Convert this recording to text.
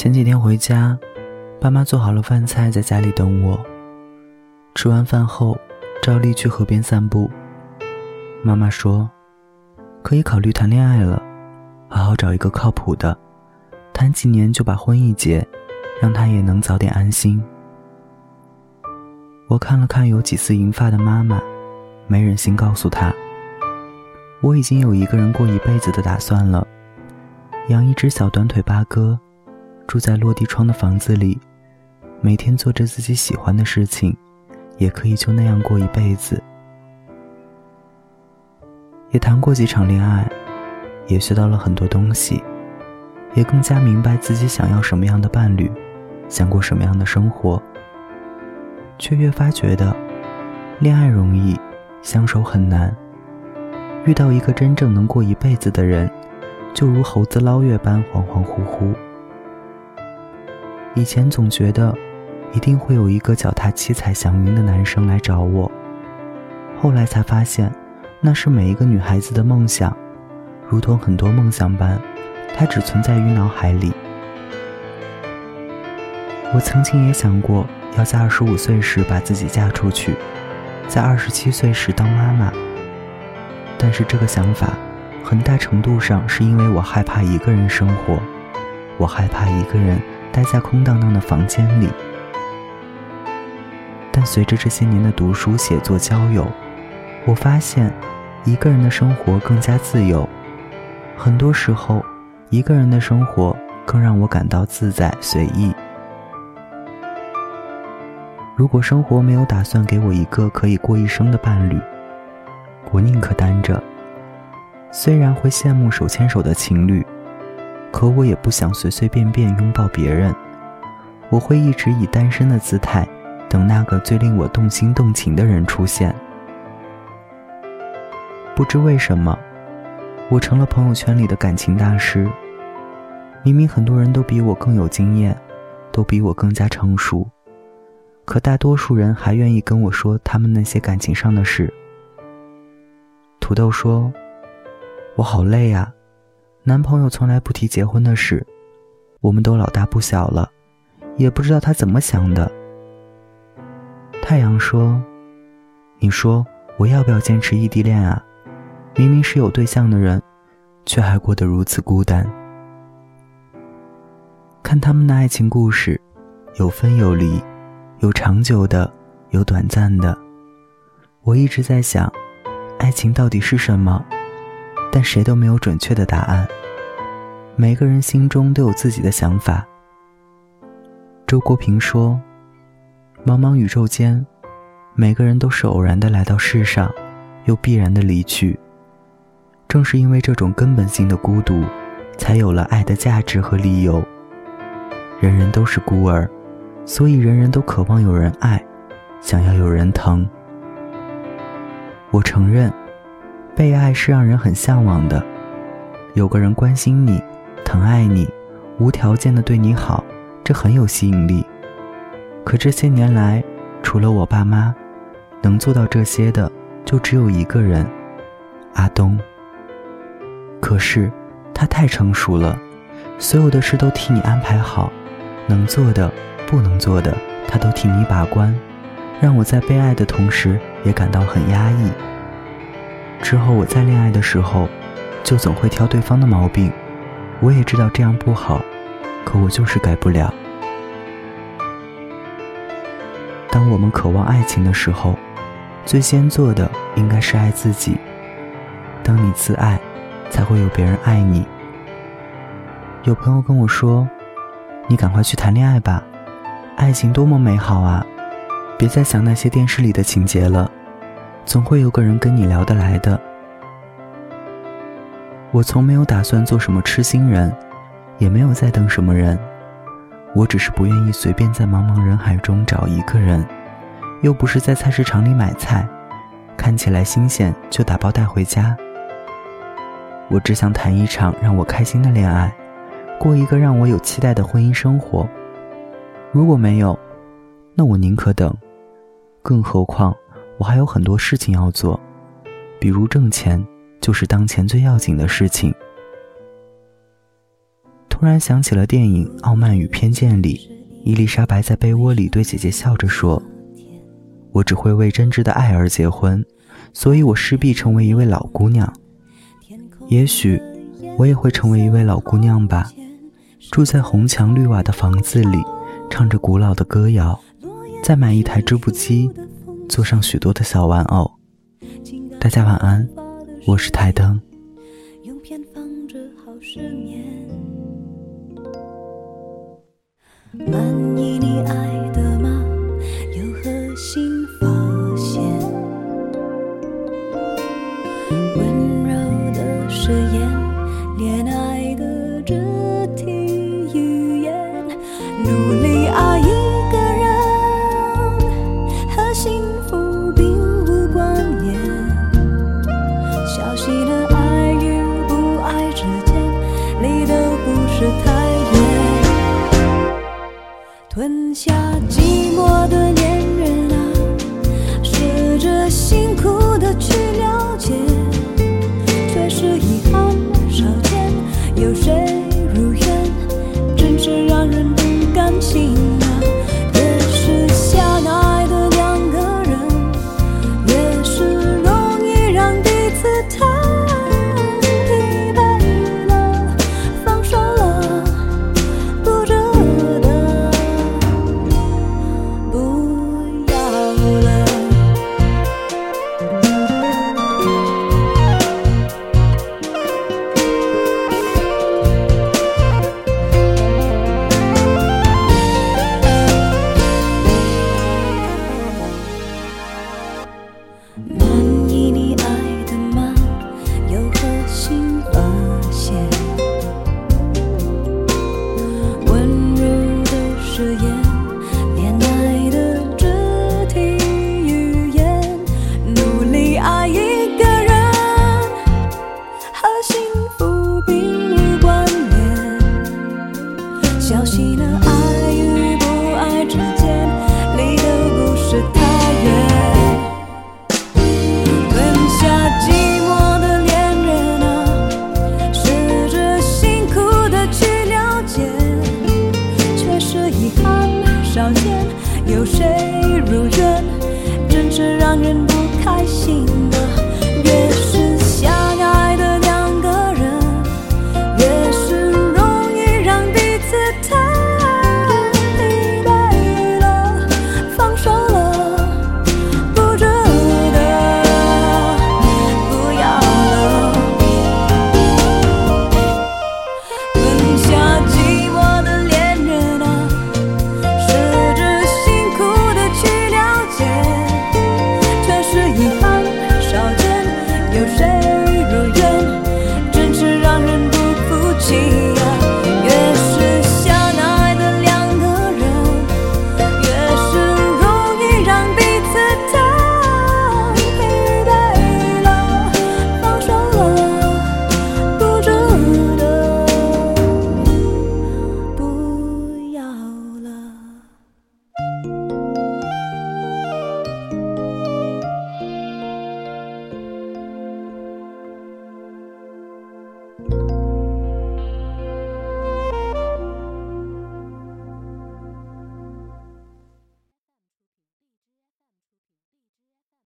前几天回家，爸妈做好了饭菜，在家里等我。吃完饭后，照例去河边散步。妈妈说：“可以考虑谈恋爱了，好好找一个靠谱的，谈几年就把婚一结，让他也能早点安心。”我看了看有几次银发的妈妈，没忍心告诉她，我已经有一个人过一辈子的打算了，养一只小短腿八哥。住在落地窗的房子里，每天做着自己喜欢的事情，也可以就那样过一辈子。也谈过几场恋爱，也学到了很多东西，也更加明白自己想要什么样的伴侣，想过什么样的生活。却越发觉得，恋爱容易，相守很难。遇到一个真正能过一辈子的人，就如猴子捞月般恍恍惚惚。以前总觉得，一定会有一个脚踏七彩祥云的男生来找我。后来才发现，那是每一个女孩子的梦想，如同很多梦想般，它只存在于脑海里。我曾经也想过，要在二十五岁时把自己嫁出去，在二十七岁时当妈妈。但是这个想法，很大程度上是因为我害怕一个人生活，我害怕一个人。待在空荡荡的房间里，但随着这些年的读书、写作、交友，我发现，一个人的生活更加自由。很多时候，一个人的生活更让我感到自在随意。如果生活没有打算给我一个可以过一生的伴侣，我宁可单着。虽然会羡慕手牵手的情侣。可我也不想随随便便拥抱别人，我会一直以单身的姿态，等那个最令我动心动情的人出现。不知为什么，我成了朋友圈里的感情大师。明明很多人都比我更有经验，都比我更加成熟，可大多数人还愿意跟我说他们那些感情上的事。土豆说：“我好累啊。”男朋友从来不提结婚的事，我们都老大不小了，也不知道他怎么想的。太阳说：“你说我要不要坚持异地恋啊？明明是有对象的人，却还过得如此孤单。看他们的爱情故事，有分有离，有长久的，有短暂的。我一直在想，爱情到底是什么？”但谁都没有准确的答案。每个人心中都有自己的想法。周国平说：“茫茫宇宙间，每个人都是偶然的来到世上，又必然的离去。正是因为这种根本性的孤独，才有了爱的价值和理由。人人都是孤儿，所以人人都渴望有人爱，想要有人疼。我承认。”被爱是让人很向往的，有个人关心你、疼爱你、无条件的对你好，这很有吸引力。可这些年来，除了我爸妈，能做到这些的就只有一个人，阿东。可是他太成熟了，所有的事都替你安排好，能做的、不能做的，他都替你把关，让我在被爱的同时也感到很压抑。之后我在恋爱的时候，就总会挑对方的毛病。我也知道这样不好，可我就是改不了。当我们渴望爱情的时候，最先做的应该是爱自己。当你自爱，才会有别人爱你。有朋友跟我说：“你赶快去谈恋爱吧，爱情多么美好啊！别再想那些电视里的情节了。”总会有个人跟你聊得来的。我从没有打算做什么痴心人，也没有在等什么人。我只是不愿意随便在茫茫人海中找一个人，又不是在菜市场里买菜，看起来新鲜就打包带回家。我只想谈一场让我开心的恋爱，过一个让我有期待的婚姻生活。如果没有，那我宁可等。更何况。我还有很多事情要做，比如挣钱，就是当前最要紧的事情。突然想起了电影《傲慢与偏见》里，伊丽莎白在被窝里对姐姐笑着说：“我只会为真挚的爱而结婚，所以我势必成为一位老姑娘。也许我也会成为一位老姑娘吧，住在红墙绿瓦的房子里，唱着古老的歌谣，再买一台织布机，坐上许多的小玩偶。”大家晚安，我是台灯。并无关联小心的爱与不爱之间，离得不是太远。吞下寂寞的恋人啊，试着辛苦的去了解，却是遗憾少见。有谁如愿，真是让人不开心。